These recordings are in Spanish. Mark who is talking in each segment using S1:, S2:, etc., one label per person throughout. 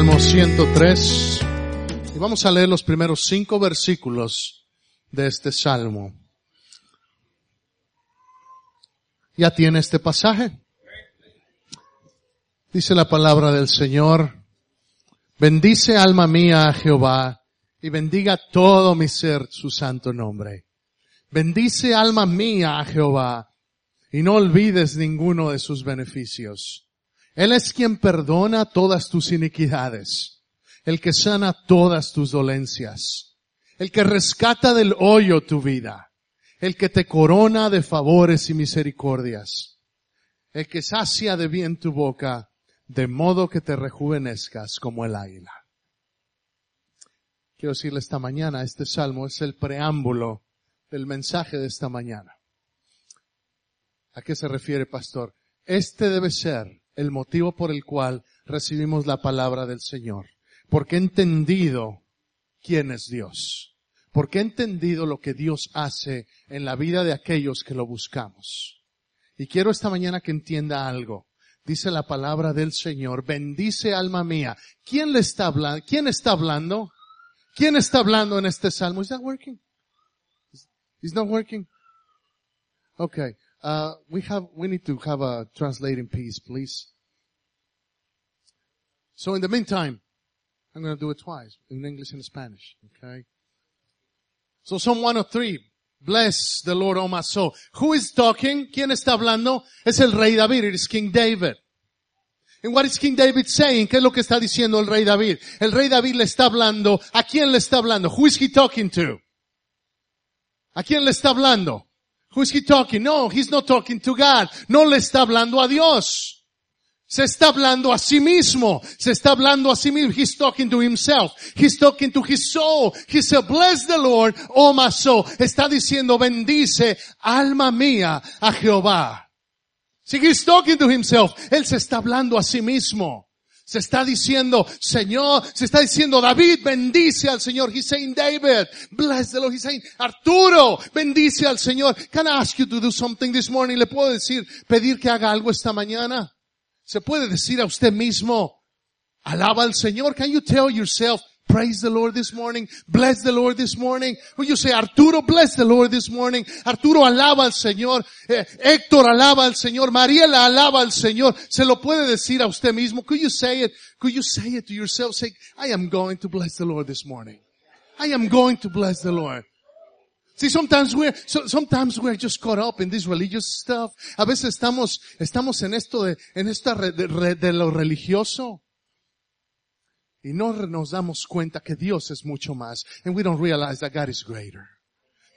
S1: Salmo 103 y vamos a leer los primeros cinco versículos de este salmo. ¿Ya tiene este pasaje? Dice la palabra del Señor, bendice alma mía a Jehová y bendiga todo mi ser su santo nombre. Bendice alma mía a Jehová y no olvides ninguno de sus beneficios. Él es quien perdona todas tus iniquidades, el que sana todas tus dolencias, el que rescata del hoyo tu vida, el que te corona de favores y misericordias, el que sacia de bien tu boca, de modo que te rejuvenezcas como el águila. Quiero decirle esta mañana, este salmo es el preámbulo del mensaje de esta mañana. ¿A qué se refiere, pastor? Este debe ser el motivo por el cual recibimos la palabra del Señor. Porque he entendido quién es Dios. Porque he entendido lo que Dios hace en la vida de aquellos que lo buscamos. Y quiero esta mañana que entienda algo. Dice la palabra del Señor, bendice alma mía. ¿Quién le está hablando? ¿Quién está hablando? ¿Quién está hablando en este salmo? That working? Not working? Okay. Uh, we have, we need to have a translating piece, please. So in the meantime, I'm going to do it twice, in English and Spanish, okay? So Psalm 103, bless the Lord, O my soul. Who is talking? ¿Quién está hablando? Es el rey David, it is King David. And what is King David saying? ¿Qué es lo que está diciendo el rey David? El rey David le está hablando, ¿a quién le está hablando? Who is he talking to? ¿A quién le está hablando? Who is he talking? No, he's not talking to God. No le está hablando a Dios. Se está hablando a sí mismo. Se está hablando a sí mismo. He's talking to himself. He's talking to his soul. He said, bless the Lord, oh my soul. Está diciendo, bendice, alma mía, a Jehová. Si he's talking to himself. Él se está hablando a sí mismo. Se está diciendo, Señor, se está diciendo, David, bendice al Señor. He's saying, David, bless the Lord. He's saying, Arturo, bendice al Señor. Can I ask you to do something this morning? ¿Le puedo decir, pedir que haga algo esta mañana? Se puede decir a usted mismo, alaba al Señor. Can you tell yourself, praise the Lord this morning, bless the Lord this morning? Will you say, Arturo, bless the Lord this morning? Arturo alaba al Señor. Eh, Héctor alaba al Señor. Mariela alaba al Señor. Se lo puede decir a usted mismo. Could you say it? Could you say it to yourself? Say, I am going to bless the Lord this morning. I am going to bless the Lord. See, sometimes we're, so, sometimes we're just caught up in this religious stuff. A veces estamos, estamos en esto de, en esta re, de, lo religioso. Y no nos damos cuenta que Dios es mucho más. And we don't realize that God is greater.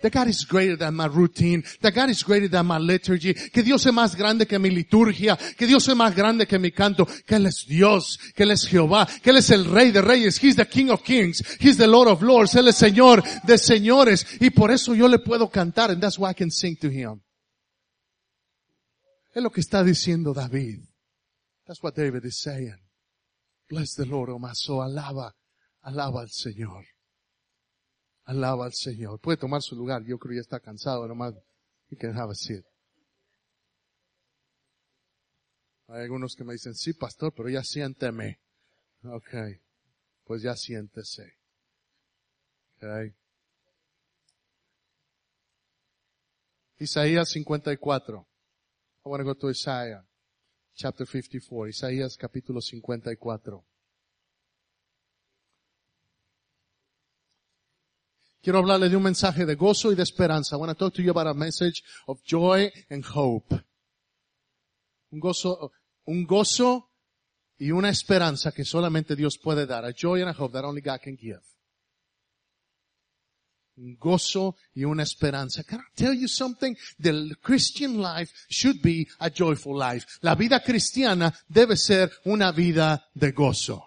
S1: That God is greater than my routine. That God is greater than my liturgy. Que Dios es más grande que mi liturgia. Que Dios es más grande que mi canto. Que Él es Dios. Que Él es Jehová. Que Él es el Rey de Reyes. He's the King of Kings. He's the Lord of Lords. Él es Señor de señores. Y por eso yo le puedo cantar. And that's why I can sing to Him. Es lo que está diciendo David. That's what David is saying. Bless the Lord. Alaba, alaba al Señor. Alaba al Señor. Puede tomar su lugar. Yo creo que ya está cansado nomás. Can have a seat. Hay algunos que me dicen, sí, pastor, pero ya siénteme. Ok. Pues ya siéntese. Okay. Isaías 54. I want to go to Isaiah, chapter 54. Isaías capítulo 54. Quiero hablarle de un mensaje de gozo y de esperanza. I want to talk to you about a message of joy and hope. Un gozo, un gozo y una esperanza que solamente Dios puede dar. A joy and a hope that only God can give. Gozo y una esperanza. Can I tell you something? The Christian life should be a joyful life. La vida cristiana debe ser una vida de gozo.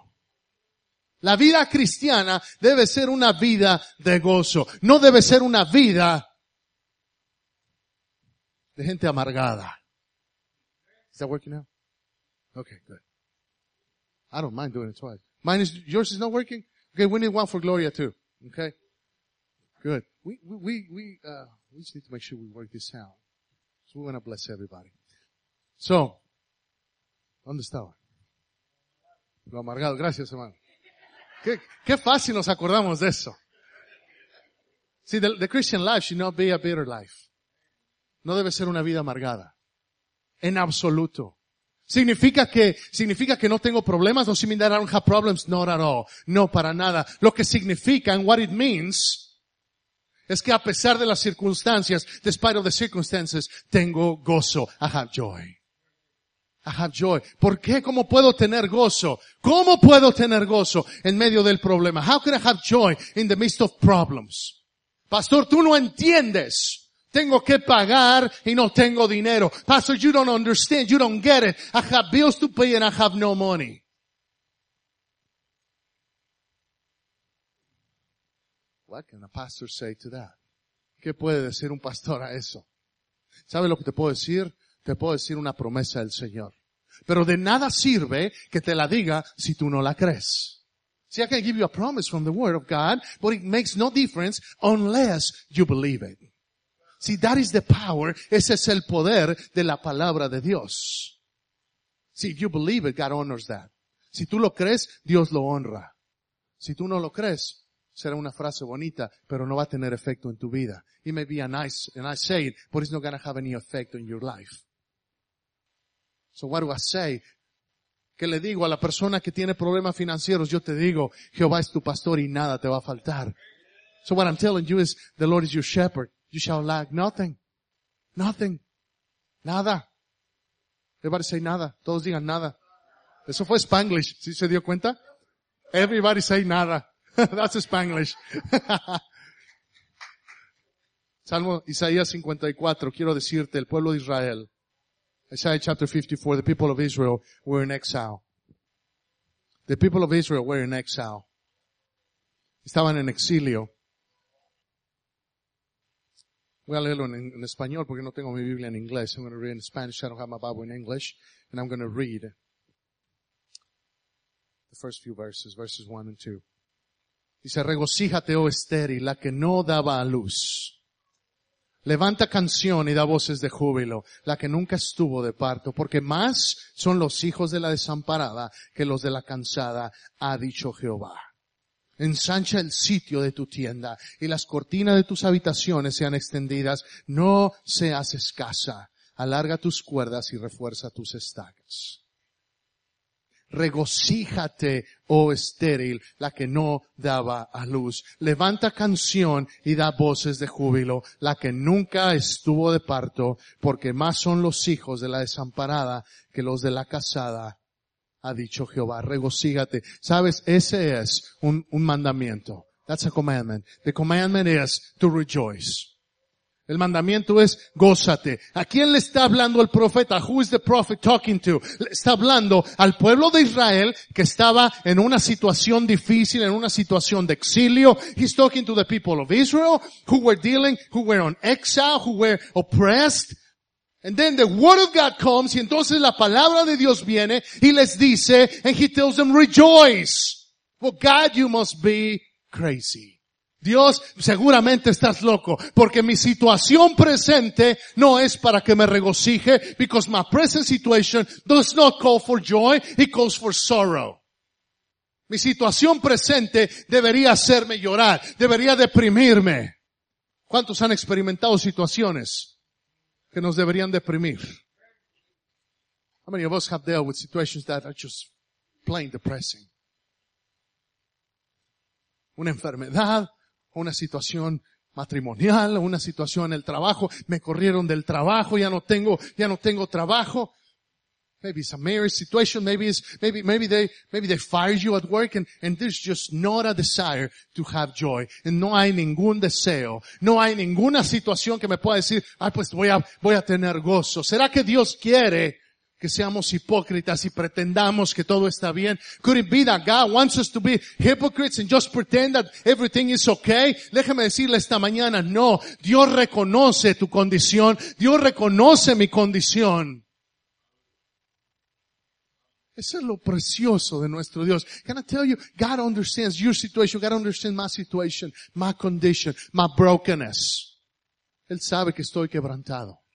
S1: La vida cristiana debe ser una vida de gozo. No debe ser una vida de gente amargada. Is that working now? Okay, good. I don't mind doing it twice. Mine is, yours is not working? Okay, we need one for Gloria too. Okay? Good. We, we, we, uh, we just need to make sure we work this out. So we want to bless everybody. So, ¿dónde estaba? Lo amargado. Gracias, hermano. Qué, fácil nos acordamos de eso. See, the, the Christian life should not be a bitter life. No debe ser una vida amargada. En absoluto. Significa que, significa que no tengo problemas, no significa that I don't have problems, not at all. No, para nada. Lo que significa, and what it means, es que a pesar de las circunstancias, despite of the circumstances, tengo gozo. I have joy. I have joy. ¿Por qué? ¿Cómo puedo tener gozo? ¿Cómo puedo tener gozo en medio del problema? How can I have joy in the midst of problems? Pastor, tú no entiendes. Tengo que pagar y no tengo dinero. Pastor, you don't understand. You don't get it. I have bills to pay and I have no money. What can a pastor say to that? ¿Qué puede decir un pastor a eso? ¿Sabe lo que te puedo decir? Te puedo decir una promesa del Señor. Pero de nada sirve que te la diga si tú no la crees. See, I can give you a promise from the Word of God, but it makes no difference unless you believe it. See, that is the power. Ese es el poder de la palabra de Dios. See, if you believe it, God honors that. Si tú lo crees, Dios lo honra. Si tú no lo crees, será una frase bonita, pero no va a tener efecto en tu vida. It may be a nice, a nice saying, but it's not going to have any effect on your life. So what do I say? Que le digo a la persona que tiene problemas financieros, yo te digo, Jehová es tu pastor y nada te va a faltar. So what I'm telling you is, the Lord is your shepherd. You shall lack nothing. Nothing. Nada. Everybody say nada. Todos digan nada. Eso fue Spanglish. ¿Sí se dio cuenta? Everybody say nada. That's Spanglish. Salmo Isaías 54. Quiero decirte, el pueblo de Israel. Isaiah chapter 54. The people of Israel were in exile. The people of Israel were in exile. Estaban en exilio. Voy a leerlo en, en, español porque no tengo mi Biblia en inglés. I'm going to read in Spanish. I don't have my Bible in English. And I'm going to read the first few verses, verses 1 and 2. Dice, regocíjate, oh estéril, la que no daba a luz. Levanta canción y da voces de júbilo, la que nunca estuvo de parto, porque más son los hijos de la desamparada que los de la cansada, ha dicho Jehová. Ensancha el sitio de tu tienda y las cortinas de tus habitaciones sean extendidas. No seas escasa. Alarga tus cuerdas y refuerza tus estacas. Regocíjate, oh estéril, la que no daba a luz. Levanta canción y da voces de júbilo, la que nunca estuvo de parto, porque más son los hijos de la desamparada que los de la casada ha dicho Jehová, regocígate. Sabes, ese es un, un mandamiento. That's a commandment. The commandment is to rejoice. El mandamiento es gózate. ¿A quién le está hablando el profeta? Who is the prophet talking to? Está hablando al pueblo de Israel que estaba en una situación difícil, en una situación de exilio. He's talking to the people of Israel who were dealing, who were on exile, who were oppressed. And then the word of God comes y entonces la palabra de Dios viene y les dice, and he tells them, rejoice. Well, God, you must be crazy. Dios, seguramente estás loco, porque mi situación presente no es para que me regocije, because my present situation does not call for joy, it calls for sorrow. Mi situación presente debería hacerme llorar, debería deprimirme. ¿Cuántos han experimentado situaciones que nos deberían deprimir? How many of us have dealt with situations that are just plain depressing? Una enfermedad, una situación matrimonial, una situación en el trabajo, me corrieron del trabajo, ya no tengo, ya no tengo trabajo. Maybe it's a marriage situation, maybe it's, maybe, maybe they, maybe they fired you at work and, and there's just not a desire to have joy. And no hay ningún deseo, no hay ninguna situación que me pueda decir, ay pues voy a, voy a tener gozo. ¿Será que Dios quiere que seamos hipócritas y pretendamos que todo está bien. Could it be that God wants us to be hypocrites and just pretend that everything is okay? Déjeme decirle esta mañana, no. Dios reconoce tu condición. Dios reconoce mi condición. Eso es lo precioso de nuestro Dios. Can I tell you, God understands your situation. God understands my situation, my condition, my brokenness. Él sabe que estoy quebrantado.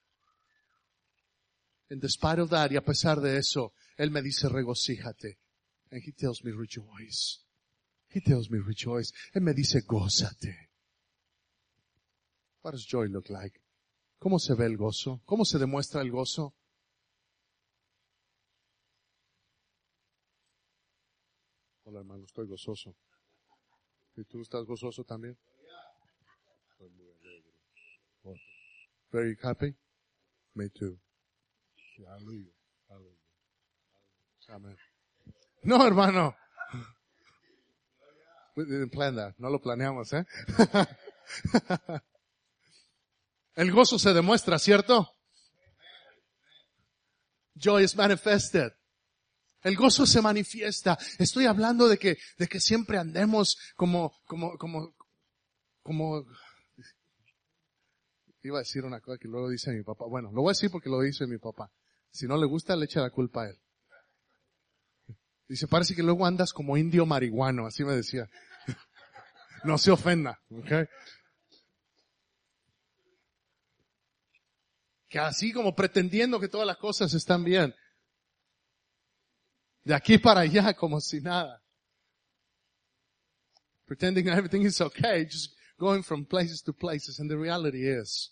S1: And despite of that, y a pesar de eso, Él me dice regocíjate. And He tells me rejoice. He tells me rejoice. Él me dice gózate. What does joy look like? ¿Cómo se ve el gozo? ¿Cómo se demuestra el gozo? Hola hermano, estoy gozoso. ¿Y tú estás gozoso también? Estoy muy alegre. Very happy? Me too. Aleluya. Amén. No, hermano. We didn't plan that. No lo planeamos, ¿eh? El gozo se demuestra, ¿cierto? Joy is manifested. El gozo se manifiesta. Estoy hablando de que, de que siempre andemos como, como, como, como, iba a decir una cosa que luego dice mi papá. Bueno, lo voy a decir porque lo dice mi papá. Si no le gusta, le echa la culpa a él. Dice, parece que luego andas como indio marihuano, así me decía. no se ofenda, ¿ok? Que así como pretendiendo que todas las cosas están bien. De aquí para allá como si nada. Pretending everything is okay, just going from places to places. And the reality is,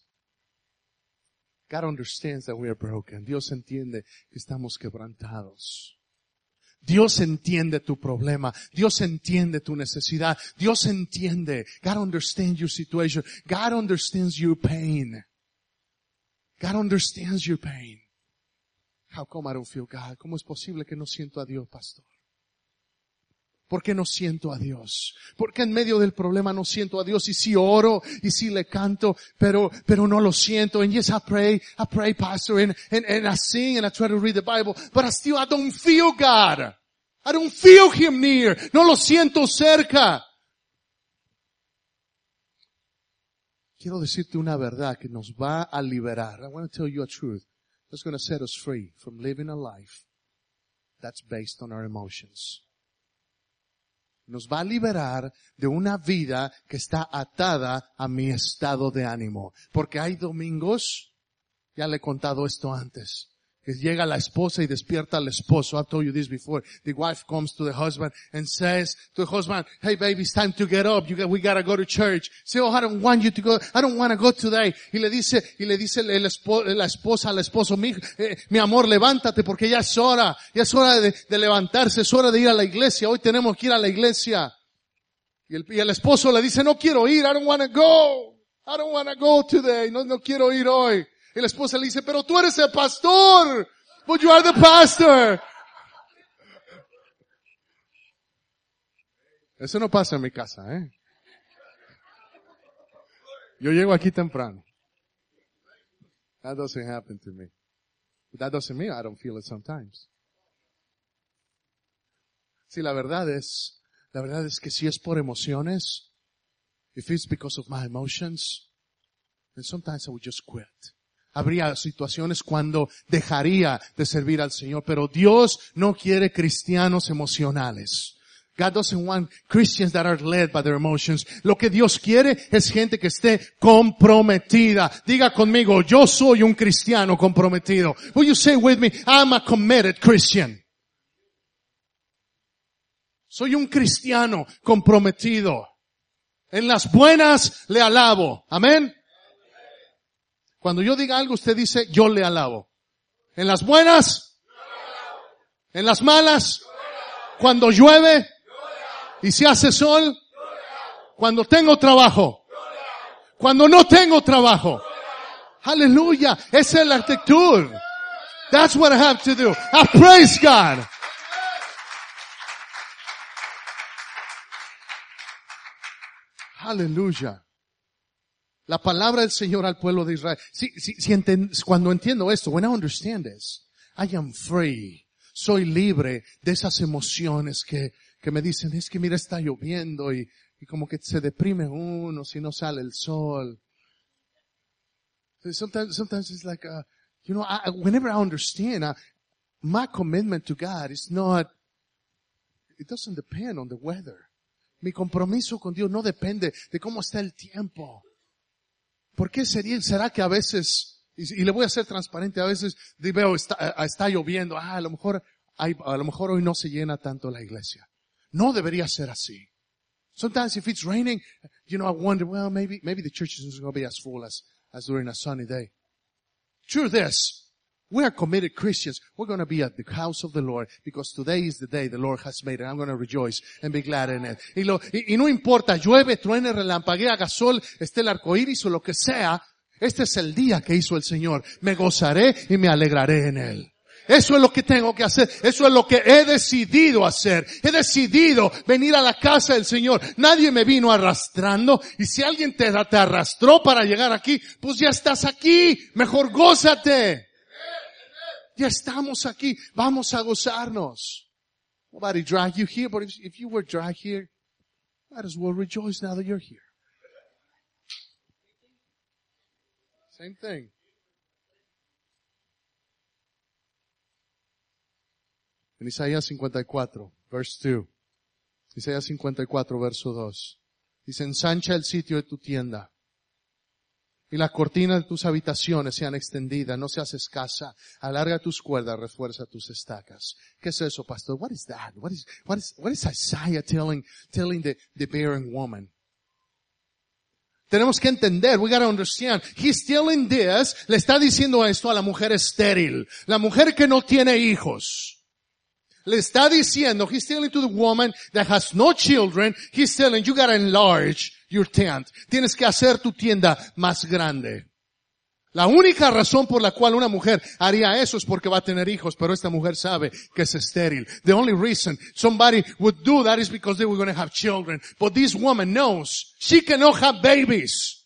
S1: God understands that we are broken. Dios entiende que estamos quebrantados. Dios entiende tu problema. Dios entiende tu necesidad. Dios entiende. God understands your situation. God understands your pain. God understands your pain. How come I don't feel God? ¿Cómo es posible que no siento a Dios, pastor? ¿Por qué no siento a Dios? ¿Por qué en medio del problema no siento a Dios? Y si oro, y si le canto, pero, pero no lo siento. And yes, I pray, I pray, pastor, and, and, and I sing and I try to read the Bible, but I still, I don't feel God. I don't feel Him near. No lo siento cerca. Quiero decirte una verdad que nos va a liberar. I want to tell you a truth. That's going to set us free from living a life that's based on our emotions. Nos va a liberar de una vida que está atada a mi estado de ánimo. Porque hay domingos, ya le he contado esto antes, llega la esposa y despierta al esposo. I've told you this before. The wife comes to the husband and says to the husband, hey baby, it's time to get up. You got, we gotta go to church. Say, oh, I don't want you to go. I don't want to go today. Y le dice, y le dice la esposa al esposo, mi, eh, mi amor, levántate porque ya es hora. Ya es hora de, levantarse. Es hora de ir a la iglesia. Hoy tenemos que ir a la iglesia. Y el, esposo le dice, no quiero ir. I don't want to go. I don't want to go today. No, no quiero ir hoy. Y la esposa le dice, pero tú eres el pastor. But you are the pastor. Eso no pasa en mi casa, ¿eh? Yo llego aquí temprano. That doesn't happen to me. That doesn't mean I don't feel it sometimes. Sí, la verdad es, la verdad es que si es por emociones, if it's because of my emotions, then sometimes I would just quit. Habría situaciones cuando dejaría de servir al Señor, pero Dios no quiere cristianos emocionales. God doesn't want Christians that are led by their emotions. Lo que Dios quiere es gente que esté comprometida. Diga conmigo, yo soy un cristiano comprometido. Will you say with me, I'm a committed Christian? Soy un cristiano comprometido. En las buenas le alabo. Amén. Cuando yo diga algo, usted dice, yo le alabo. En las buenas, en las malas, cuando llueve y se hace sol, cuando tengo trabajo, cuando no tengo trabajo. Aleluya. Esa es la actitud. That's what I have to do. I praise God. Aleluya. La palabra del Señor al pueblo de Israel. Si, si, si enten, cuando entiendo esto, when I understand this, I am free. Soy libre de esas emociones que, que me dicen, es que mira, está lloviendo y, y como que se deprime uno si no sale el sol. Sometimes, sometimes it's like, uh, you know, I, whenever I understand, uh, my commitment to God is not, it doesn't depend on the weather. Mi compromiso con Dios no depende de cómo está el tiempo. ¿Por qué sería, será que a veces, y, y le voy a ser transparente, a veces veo, está, está lloviendo, ah, a lo mejor, hay, a lo mejor hoy no se llena tanto la iglesia. No debería ser así. Sometimes if it's raining, you know, I wonder, well, maybe, maybe the church isn't going to be as full as, as during a sunny day. Truth is, we are committed Christians. We're going to be at the house of the Lord because today is the day the Lord has made and I'm going to rejoice and be glad in it. Y, lo, y, y no importa, llueve, truene, relampaguea, haga sol, esté el arco iris o lo que sea, este es el día que hizo el Señor. Me gozaré y me alegraré en él. Eso es lo que tengo que hacer. Eso es lo que he decidido hacer. He decidido venir a la casa del Señor. Nadie me vino arrastrando. Y si alguien te, te arrastró para llegar aquí, pues ya estás aquí. Mejor gózate. Ya estamos aquí. Vamos a gozarnos. Nobody drag you here, but if, if you were dragged here, might as well rejoice now that you're here. Same thing. En Isaías 54, verse 2. Isaías 54, verso 2. Dice, ensancha el sitio de tu tienda y las cortinas de tus habitaciones sean extendidas, no seas escasa. Alarga tus cuerdas, refuerza tus estacas. ¿Qué es eso, pastor? What is that? What is, what is, what is Isaiah telling, telling the, the barren woman? Tenemos que entender, we gotta understand. He's telling this, le está diciendo esto a la mujer estéril, la mujer que no tiene hijos. Le está diciendo, he's telling to the woman that has no children, he's telling you gotta enlarge your tent. Tienes que hacer tu tienda más grande. La única razón por la cual una mujer haría eso es porque va a tener hijos, pero esta mujer sabe que es estéril. The only reason somebody would do that is because they were going to have children. But this woman knows she cannot have babies.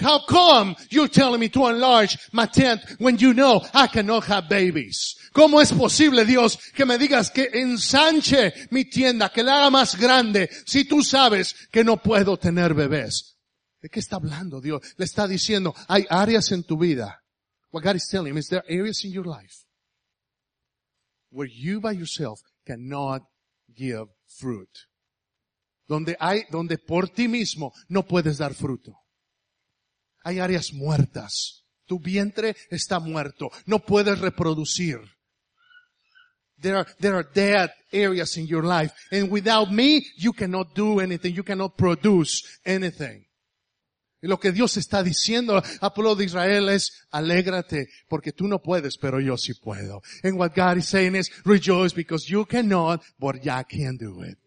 S1: How come you're telling me to enlarge my tent when you know I cannot have babies? ¿Cómo es posible, Dios, que me digas que ensanche mi tienda, que la haga más grande, si tú sabes que no puedo tener bebés? ¿De qué está hablando Dios? Le está diciendo, hay áreas en tu vida. What God is telling him is there areas in your life where you by yourself cannot give fruit. Donde hay, donde por ti mismo no puedes dar fruto. Hay áreas muertas. Tu vientre está muerto. No puedes reproducir. There are, there are dead areas in your life. And without me, you cannot do anything. You cannot produce anything. Y lo que Dios está diciendo al pueblo de Israel es, alégrate, porque tú no puedes, pero yo sí puedo. And what God is saying is, rejoice because you cannot, but I can do it.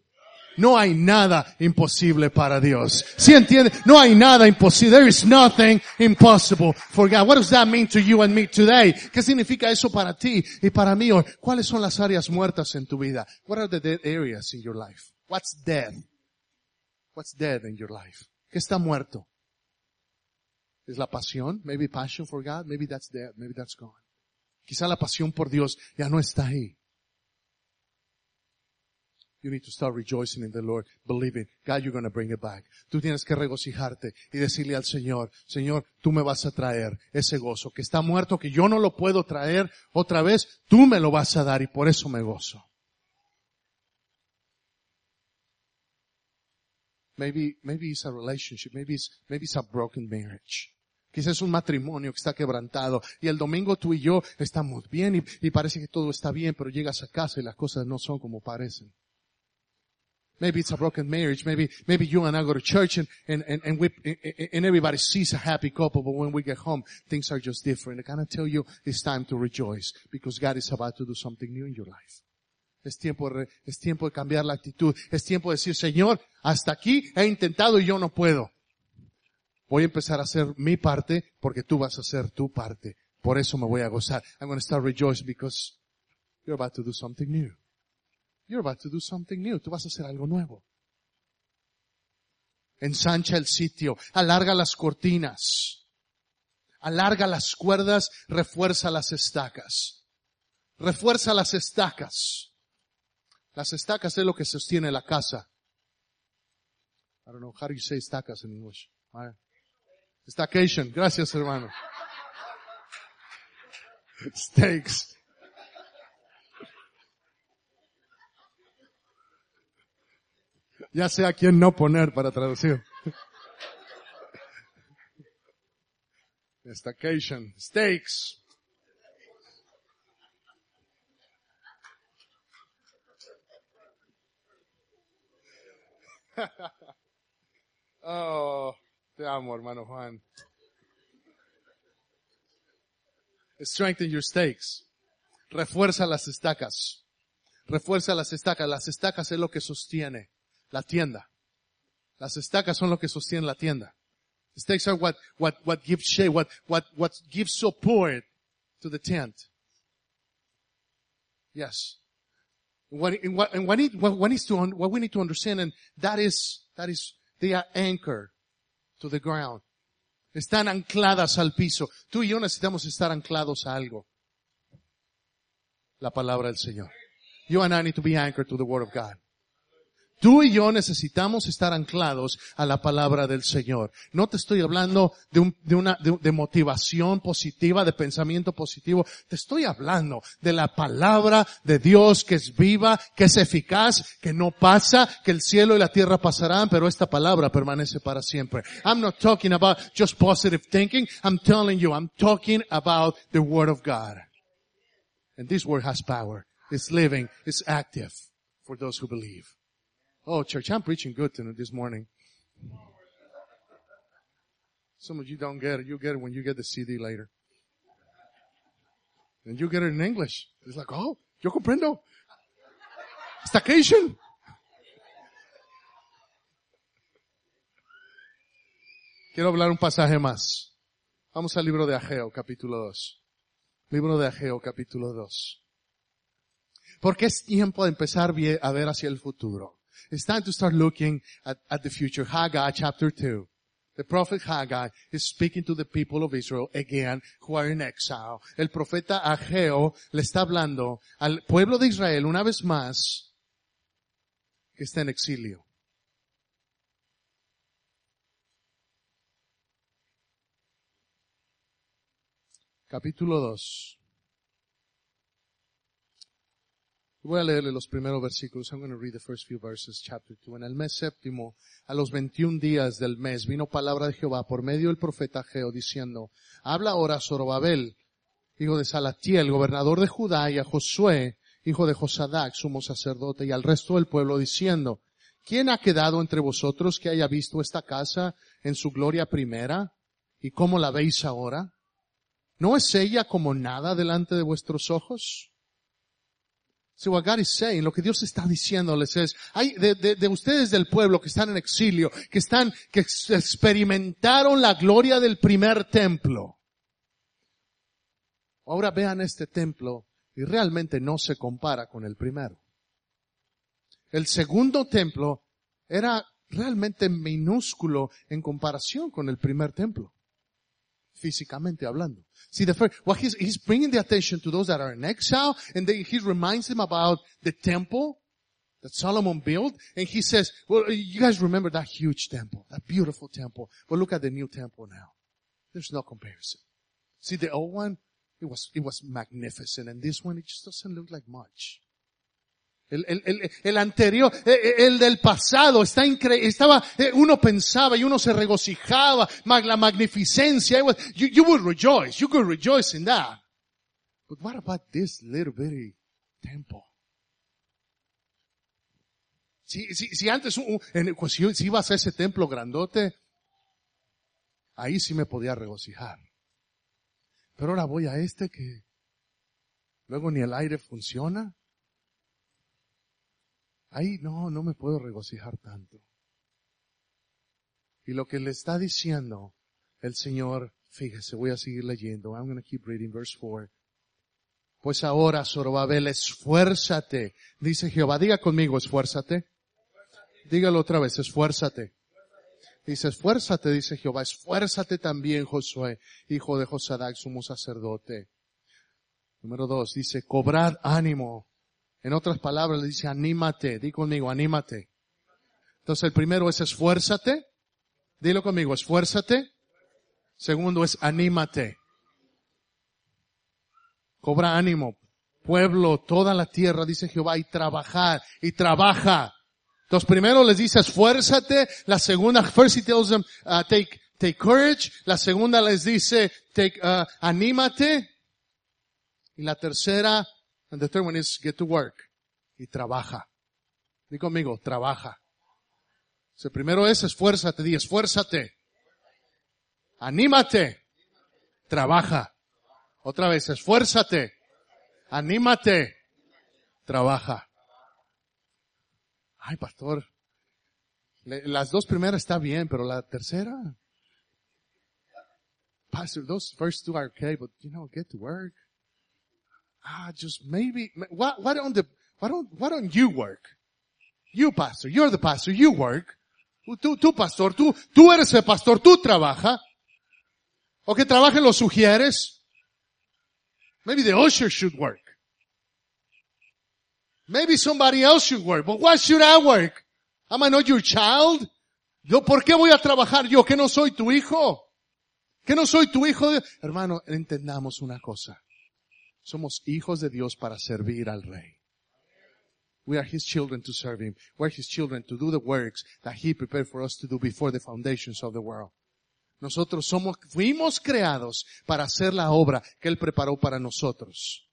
S1: No hay nada imposible para Dios. ¿Sí entiende? No hay nada imposible. There is nothing impossible for God. What does that mean to you and me today? ¿Qué significa eso para ti y para mí hoy? ¿Cuáles son las áreas muertas en tu vida? What are the dead areas in your life? What's dead? What's dead in your life? ¿Qué está muerto? ¿Es la pasión? Maybe passion for God? Maybe that's dead. Maybe that's gone. Quizá la pasión por Dios ya no está ahí. You need to start rejoicing in the Lord, believing, God, you're going to bring it back. Tú tienes que regocijarte y decirle al Señor, Señor, tú me vas a traer ese gozo que está muerto, que yo no lo puedo traer otra vez, tú me lo vas a dar y por eso me gozo. Maybe, maybe it's a relationship, maybe it's, maybe it's a broken marriage. Quizás es un matrimonio que está quebrantado y el domingo tú y yo estamos bien y, y parece que todo está bien, pero llegas a casa y las cosas no son como parecen. Maybe it's a broken marriage. Maybe, maybe you and I go to church and, and, and, and we, and everybody sees a happy couple, but when we get home, things are just different. I gotta tell you, it's time to rejoice because God is about to do something new in your life. Es tiempo, es tiempo de cambiar la actitud. Es tiempo de decir, Señor, hasta aquí he intentado y yo no puedo. Voy a empezar a hacer mi parte porque tú vas a hacer tu parte. Por eso me voy a gozar. I'm going to start rejoicing because you're about to do something new. You're about to do something new. Tú vas a hacer algo nuevo. Ensancha el sitio. Alarga las cortinas. Alarga las cuerdas. Refuerza las estacas. Refuerza las estacas. Las estacas es lo que sostiene la casa. I don't know how do you say estacas in English. Stackation. Gracias, hermano. Stakes. Ya sé a quién no poner para traducir. Stackation. Stakes. oh, te amo, hermano Juan. Strengthen your stakes. Refuerza las estacas. Refuerza las estacas. Las estacas es lo que sostiene la tienda. Las estacas son lo que sostiene la tienda. The stakes are what, what, what gives shape, what, what, what gives support to the tent. Yes. What, and what, and what, what, what to, what we need to understand, and that is, that is, they are anchored to the ground. Están ancladas al piso. Tú y yo necesitamos estar anclados a algo. La palabra del Señor. You and I need to be anchored to the Word of God. Tú y yo necesitamos estar anclados a la palabra del Señor. No te estoy hablando de, un, de una de, motivación positiva, de pensamiento positivo. Te estoy hablando de la palabra de Dios que es viva, que es eficaz, que no pasa, que el cielo y la tierra pasarán, pero esta palabra permanece para siempre. I'm not talking about just positive thinking. I'm telling you, I'm talking about the Word of God. And this Word has power. It's living. It's active for those who believe. Oh, church, I'm preaching good this morning. Some of you don't get it. You get it when you get the CD later. And you get it in English. It's like, oh, yo comprendo. Staycation. Quiero hablar un pasaje más. Vamos al libro de Ageo, capítulo 2. Libro de Ageo, capítulo 2. Porque es tiempo de empezar a ver hacia el futuro. It's time to start looking at, at the future. Haggai chapter 2. The prophet Haggai is speaking to the people of Israel again who are in exile. El profeta Ageo le está hablando al pueblo de Israel una vez más que está en exilio. Capítulo 2. Voy a leerle los primeros versículos. I'm going to read the first few verses, chapter 2. En el mes séptimo, a los 21 días del mes, vino palabra de Jehová por medio del profeta Geo diciendo, habla ahora a Zorobabel, hijo de Salatiel, gobernador de Judá, y a Josué, hijo de Josadac, sumo sacerdote, y al resto del pueblo diciendo, ¿quién ha quedado entre vosotros que haya visto esta casa en su gloria primera? ¿Y cómo la veis ahora? ¿No es ella como nada delante de vuestros ojos? So what God is saying, lo que Dios está diciéndoles es, hay de, de, de, ustedes del pueblo que están en exilio, que están, que experimentaron la gloria del primer templo. Ahora vean este templo y realmente no se compara con el primero. El segundo templo era realmente minúsculo en comparación con el primer templo físicamente hablando. See, the first, well, he's, he's bringing the attention to those that are in exile, and then he reminds them about the temple that Solomon built, and he says, well, you guys remember that huge temple, that beautiful temple. Well, look at the new temple now. There's no comparison. See, the old one, it was, it was magnificent, and this one, it just doesn't look like much. El, el, el, el, anterior, el del pasado, está increíble, estaba, uno pensaba y uno se regocijaba, la magnificencia, was, you, you would rejoice, you could rejoice in that. But what about this little bitty temple? Si, si, si antes, pues, si, si ibas a ese templo grandote, ahí sí me podía regocijar. Pero ahora voy a este que luego ni el aire funciona. Ahí no, no me puedo regocijar tanto. Y lo que le está diciendo el Señor, fíjese, voy a seguir leyendo. I'm going to keep reading verse 4. Pues ahora, Zorobabel, esfuérzate. Dice Jehová, diga conmigo, esfuérzate. Dígalo otra vez, esfuérzate. Dice, esfuérzate, dice Jehová, esfuérzate también, Josué, hijo de Josadac, sumo sacerdote. Número dos, dice, cobrad ánimo, en otras palabras, le dice, anímate. Di conmigo, anímate. Entonces el primero es esfuérzate. Dilo conmigo, esfuérzate. Segundo es anímate. Cobra ánimo. Pueblo, toda la tierra, dice Jehová, y trabajar, y trabaja. Entonces primero les dice esfuérzate. La segunda, first he tells them, uh, take, take courage. La segunda les dice, take, uh, anímate. Y la tercera, And the third one is get to work. Y trabaja. Di conmigo, trabaja. El primero es esfuérzate, di esfuérzate. Anímate. Trabaja. Otra vez, esfuérzate. Anímate. Trabaja. Ay, pastor. Las dos primeras está bien, pero la tercera. Pastor, those first two are okay, but you know, get to work. Ah, just maybe, why, why don't the, why don't, why don't you work? You pastor, you're the pastor, you work. Tú, tú pastor, tú, tú eres el pastor, tú trabaja. O que trabajen los sugieres. Maybe the usher should work. Maybe somebody else should work. But why should I work? Am I not your child? Yo, ¿por qué voy a trabajar yo que no soy tu hijo? Que no soy tu hijo. Hermano, entendamos una cosa. Somos hijos de Dios para servir al Rey. We are His children to serve Him. We're His children to do the works that He prepared for us to do before the foundations of the world. Nosotros somos, fuimos creados para hacer la obra que Él preparó para nosotros.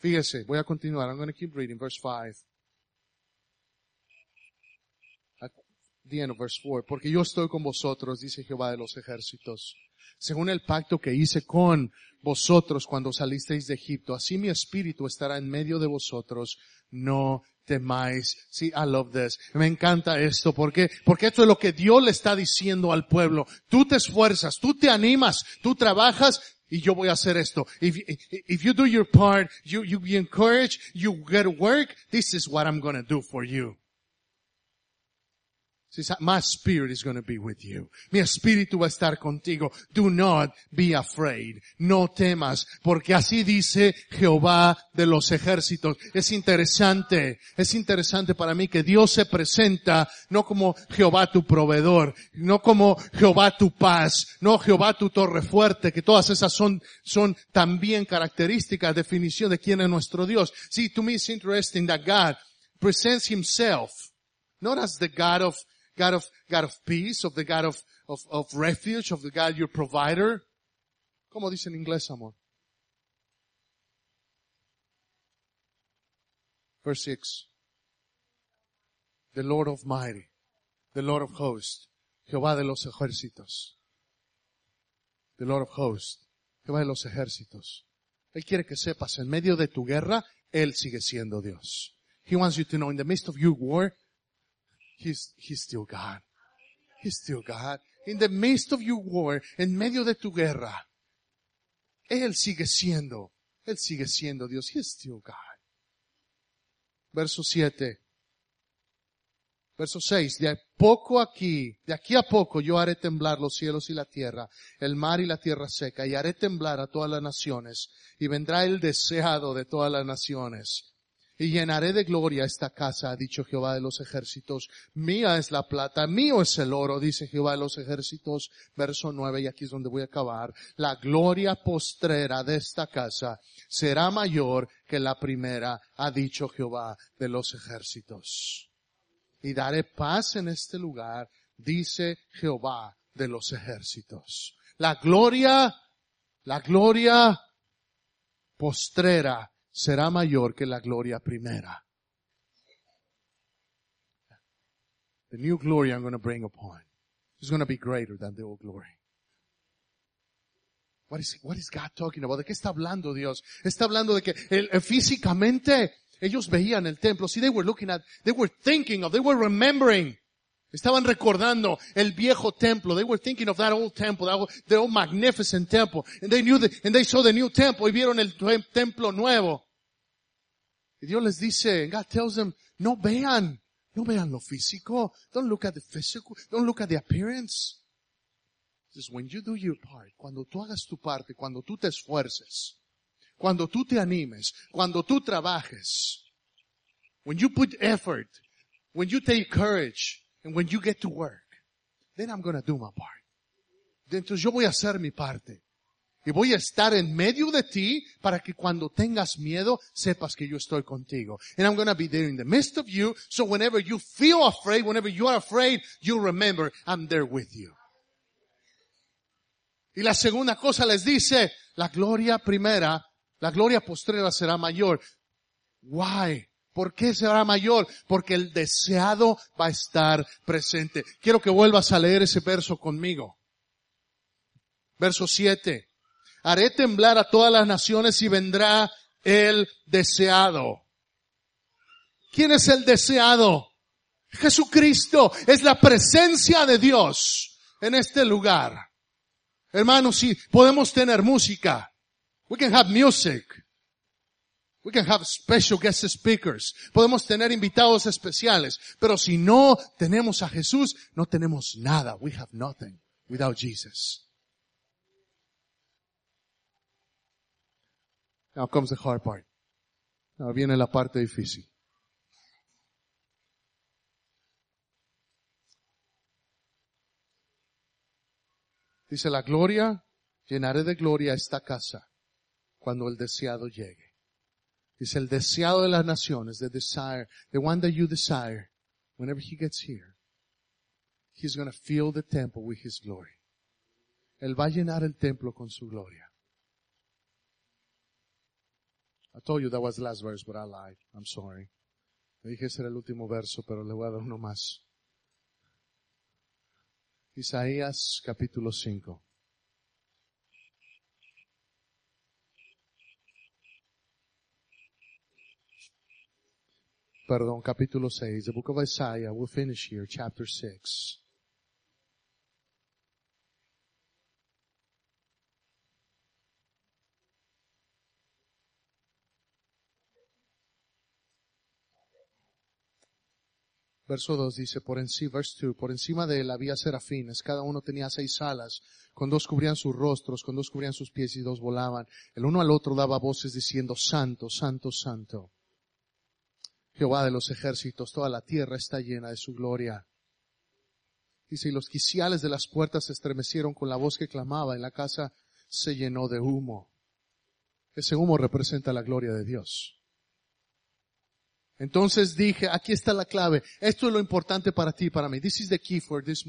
S1: Fíjese, voy a continuar. I'm going to keep reading verse 5. At the end of verse 4. Porque yo estoy con vosotros, dice Jehová de los ejércitos. Según el pacto que hice con vosotros cuando salisteis de Egipto, así mi espíritu estará en medio de vosotros. No temáis. Sí, I love this. Me encanta esto. ¿Por qué? Porque esto es lo que Dios le está diciendo al pueblo. Tú te esfuerzas, tú te animas, tú trabajas y yo voy a hacer esto. If, if you do your part, you, you be encouraged, you get work, this is what I'm to do for you. My spirit is going to be with you. Mi espíritu va a estar contigo. Do not be afraid. No temas, porque así dice Jehová de los ejércitos. Es interesante, es interesante para mí que Dios se presenta no como Jehová tu proveedor, no como Jehová tu paz, no Jehová tu torre fuerte, que todas esas son, son también características, definición de quién es nuestro Dios. See, to me it's interesting that God presents himself not as the God of God of, God of peace, of the God of, of, of refuge, of the God your provider. ¿Cómo dice en inglés, amor? Verse 6. The Lord of mighty, the Lord of hosts, Jehová de los ejércitos. The Lord of hosts, Jehová de los ejércitos. Él quiere que sepas, en medio de tu guerra, Él sigue siendo Dios. He wants you to know in the midst of your war, He's, he's still God. He's still God. In the midst of your war, en medio de tu guerra, Él sigue siendo, Él sigue siendo Dios. He's still God. Verso 7. Verso 6, de poco aquí, de aquí a poco yo haré temblar los cielos y la tierra, el mar y la tierra seca, y haré temblar a todas las naciones, y vendrá el deseado de todas las naciones y llenaré de gloria esta casa, ha dicho Jehová de los ejércitos. Mía es la plata, mío es el oro, dice Jehová de los ejércitos. Verso 9, y aquí es donde voy a acabar. La gloria postrera de esta casa será mayor que la primera, ha dicho Jehová de los ejércitos. Y daré paz en este lugar, dice Jehová de los ejércitos. La gloria, la gloria postrera será mayor que la gloria primera. The new glory I'm going to bring upon is going to be greater than the old glory. What is, what is God talking about? ¿De qué está hablando Dios? Está hablando de que el, físicamente ellos veían el templo. See, they were looking at, they were thinking of, they were remembering Estaban recordando el viejo templo. They were thinking of that old temple, that old, the old magnificent temple. And they knew the, and they saw the new temple y vieron el templo nuevo. Y Dios les dice, God tells them, no vean, no vean lo físico. Don't look at the physical. Don't look at the appearance. Says, when you do your part, cuando tú hagas tu parte, cuando tú te esfuerces, cuando tú te animes, cuando tú trabajes, when you put effort, when you take courage, And when you get to work, then I'm gonna do my part. Entonces yo voy a hacer mi parte. Y voy a estar en medio de ti para que cuando tengas miedo sepas que yo estoy contigo. And I'm gonna be there in the midst of you. So whenever you feel afraid, whenever you are afraid, you remember I'm there with you. Y la segunda cosa les dice, la gloria primera, la gloria postrera será mayor. Why? ¿Por qué será mayor? Porque el deseado va a estar presente. Quiero que vuelvas a leer ese verso conmigo. Verso 7. Haré temblar a todas las naciones y vendrá el deseado. ¿Quién es el deseado? Jesucristo es la presencia de Dios en este lugar. Hermanos, si podemos tener música. We can have music. We can have special guest speakers. Podemos tener invitados especiales. Pero si no tenemos a Jesús, no tenemos nada. We have nothing without Jesus. Now comes the hard part. Now viene la parte difícil. Dice la gloria, llenaré de gloria esta casa cuando el deseado llegue. Dice el deseado de las naciones, the desire, the one that you desire, whenever he gets here, he's going to fill the temple with his glory. Él va a llenar el templo con su gloria. I told you that was the last verse, but I lied. I'm sorry. Me dije ese era el último verso, pero le voy a dar uno más. Isaías capítulo 5. Perdón, capítulo 6. The book of Isaiah. We'll finish here, chapter 6. Verso 2 dice, por encima, verse 2, por encima de él había serafines, cada uno tenía seis alas, con dos cubrían sus rostros, con dos cubrían sus pies y dos volaban. El uno al otro daba voces diciendo, Santo, Santo, Santo. Jehová de los ejércitos, toda la tierra está llena de su gloria. Dice, y los quiciales de las puertas se estremecieron con la voz que clamaba, y la casa se llenó de humo. Ese humo representa la gloria de Dios. Entonces dije, aquí está la clave. Esto es lo importante para ti para mí. This is the key for this,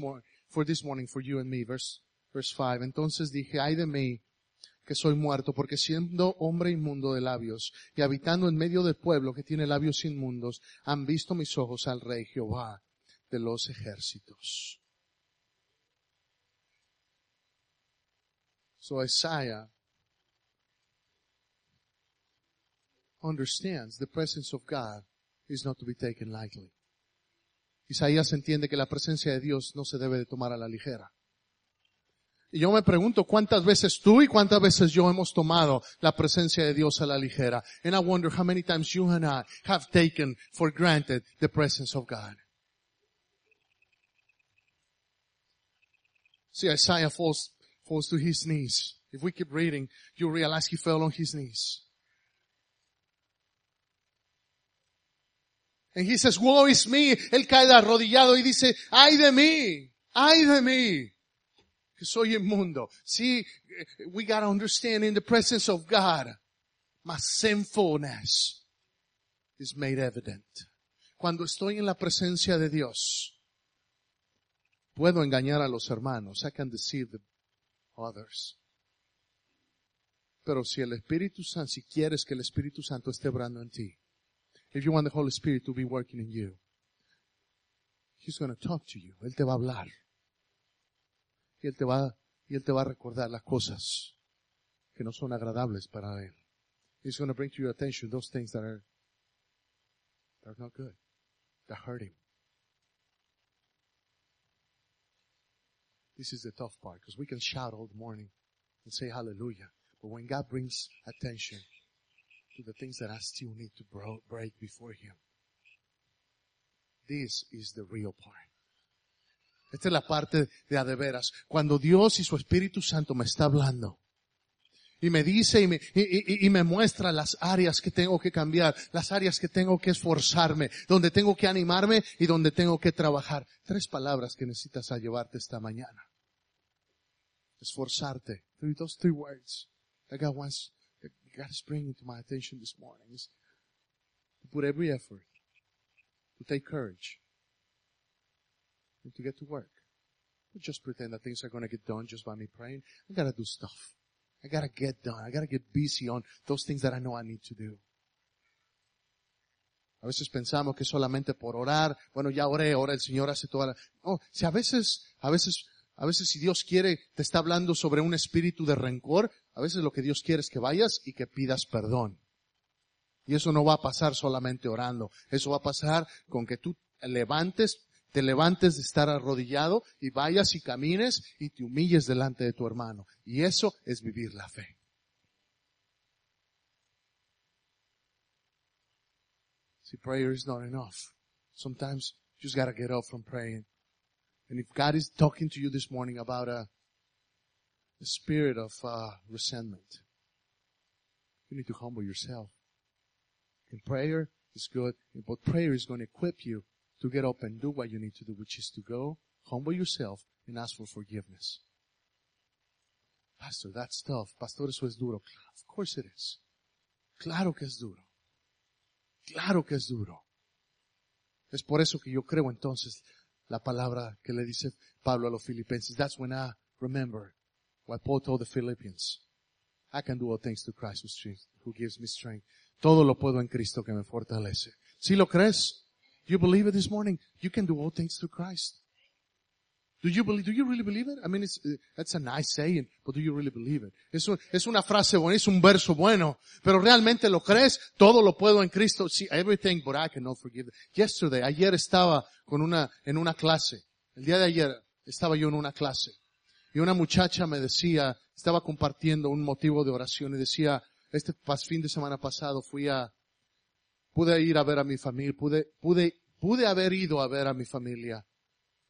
S1: for this morning, for you and me. Verse, verse 5. Entonces dije, ay de mí, que soy muerto, porque siendo hombre inmundo de labios y habitando en medio del pueblo que tiene labios inmundos, han visto mis ojos al rey Jehová de los ejércitos. So Isaiah understands the presence of God is not to be taken lightly. Isaías entiende que la presencia de Dios no se debe de tomar a la ligera. Y yo me pregunto cuántas veces tú y cuántas veces yo hemos tomado la presencia de Dios a la ligera. And I wonder how many times you and I have taken for granted the presence of God. See, Isaiah falls, falls to his knees. If we keep reading, you realize he fell on his knees. And he says, woe is me. Él cae arrodillado y dice, ay de mí, ay de mí, soy inmundo. See, we gotta understand in the presence of God, my sinfulness is made evident. Cuando estoy en la presencia de Dios, puedo engañar a los hermanos. I can deceive the others. Pero si el Espíritu Santo, si quieres que el Espíritu Santo esté obrando en ti, if you want the Holy Spirit to be working in you, He's going to talk to you. Él te va a hablar. Y Él te va, y Él te va a recordar las cosas que no son agradables para Él. He's going to bring to your attention those things that are, that are not good, that hurt Him. This is the tough part because we can shout all the morning and say hallelujah. But when God brings attention to the things that I still need to break before Him, this is the real part. Esta es la parte de a de veras. Cuando Dios y su Espíritu Santo me está hablando y me dice y me, y, me muestra las áreas que tengo que cambiar, las áreas que tengo que esforzarme, donde tengo que animarme y donde tengo que trabajar. Tres palabras que necesitas a llevarte esta mañana. Esforzarte. Those three words that God wants, that God is bringing to my attention this morning is to put every effort, to take courage, to get to work. Don't just pretend that things are going to get done just by me praying. I gotta do stuff. I gotta get done. I gotta get busy on those things that I know I need to do. A veces pensamos que solamente por orar, bueno, ya oré, ahora el Señor hace toda la... No, si a veces, a veces, a veces si Dios quiere, te está hablando sobre un espíritu de rencor, a veces lo que Dios quiere es que vayas y que pidas perdón. Y eso no va a pasar solamente orando, eso va a pasar con que tú levantes, te levantes de estar arrodillado y vayas y camines y te humilles delante de tu hermano. Y eso es vivir la fe. See, prayer is not enough. Sometimes you just gotta get up from praying. And if God is talking to you this morning about a, a spirit of uh, resentment, you need to humble yourself. And prayer is good, but prayer is going to equip you to get up and do what you need to do, which is to go, humble yourself, and ask for forgiveness. Pastor, that's tough. Pastor, eso es duro. Of course it is. Claro que es duro. Claro que es duro. Es por eso que yo creo entonces la palabra que le dice Pablo a los filipenses. That's when I remember what Paul told the Philippians. I can do all things to Christ who gives me strength. Todo lo puedo en Cristo que me fortalece. ¿Sí lo crees? You believe it this morning? You can do all things through Christ. Do you believe, do you really believe it? I mean, it's, that's a nice saying, but do you really believe it? Es, es una frase buena, es un verso bueno, pero realmente lo crees, todo lo puedo en Cristo. See, everything, but I cannot forgive. Yesterday, ayer estaba con una, en una clase. El día de ayer estaba yo en una clase. Y una muchacha me decía, estaba compartiendo un motivo de oración y decía, este fin de semana pasado fui a, pude ir a ver a mi familia, pude, pude, pude haber ido a ver a mi familia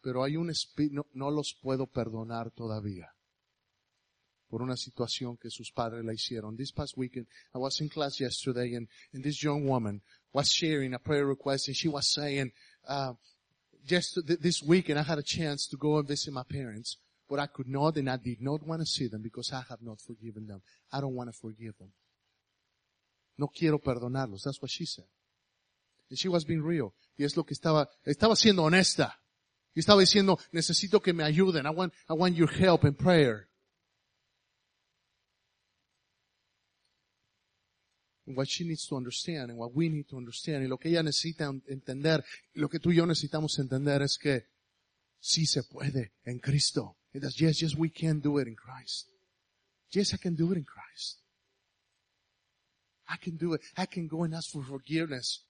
S1: pero hay un espíritu, no, no, los puedo perdonar todavía por una situación que sus padres la hicieron. This past weekend, I was in class yesterday and, and this young woman was sharing a prayer request and she was saying, uh, just th- this weekend I had a chance to go and visit my parents, but I could not and I did not want to see them because I have not forgiven them. I don't want to forgive them. No quiero perdonarlos. That's what she said. And she was being real. Y es lo que estaba, estaba siendo honesta. Y estaba diciendo, necesito que me ayuden. I want, I want your help in prayer. What she needs to understand and what we need to understand y lo que ella necesita entender, lo que tú y yo necesitamos entender es que sí se puede en Cristo. Yes, yes, we can do it in Christ. Yes, I can do it in Christ. I can do it. I can go and ask for forgiveness.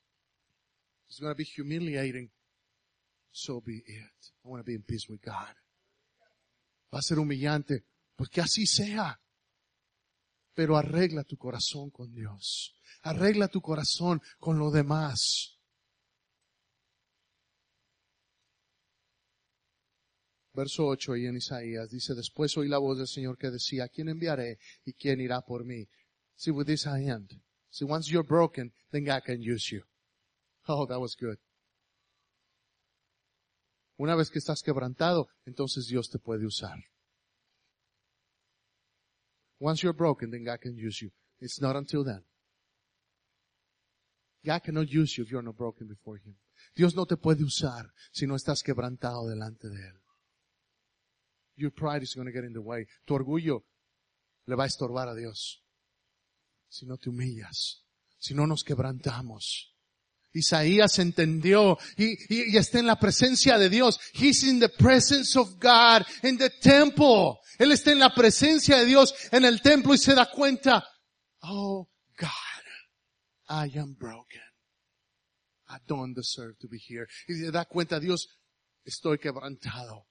S1: It's going to be humiliating so be it. I want to be in peace with God. Va a ser humillante, pues que así sea. Pero arregla tu corazón con Dios. Arregla tu corazón con lo demás. Verso 8 ahí en Isaías dice, después oí la voz del Señor que decía, ¿quién enviaré y quién irá por mí? See, with this I end. See, once you're broken, then God can use you. Oh, that was good. Una vez que estás quebrantado, entonces Dios te puede usar. Once you're broken, then God can use you. It's not until then. God cannot use you if you're not broken before Him. Dios no te puede usar si no estás quebrantado delante de Él. Your pride is going to get in the way. Tu orgullo le va a estorbar a Dios. Si no te humillas, si no nos quebrantamos. Isaías entendió y, está en la presencia de Dios. He's in the presence of God in the temple. Él está en la presencia de Dios en el templo y se da cuenta, oh God, I am broken. I don't deserve to be here. Y se da cuenta, Dios, estoy quebrantado.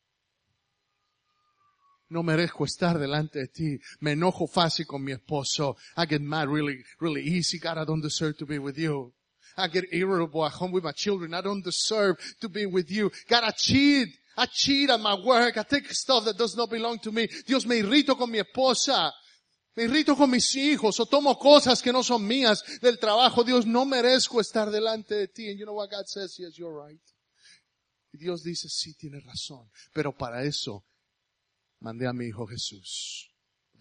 S1: No merezco estar delante de ti. Me enojo fácil con mi esposo. I get mad really, really easy. God, I don't deserve to be with you. I get irritable at home with my children. I don't deserve to be with you. God, I cheat. I cheat at my work. I take stuff that does not belong to me. Dios, me irrito con mi esposa. Me irrito con mis hijos o tomo cosas que no son mías del trabajo. Dios, no merezco estar delante de ti. And you know what God says? Yes, you're right. Dios dice, sí, tienes razón. Pero para eso mandé a mi hijo Jesús.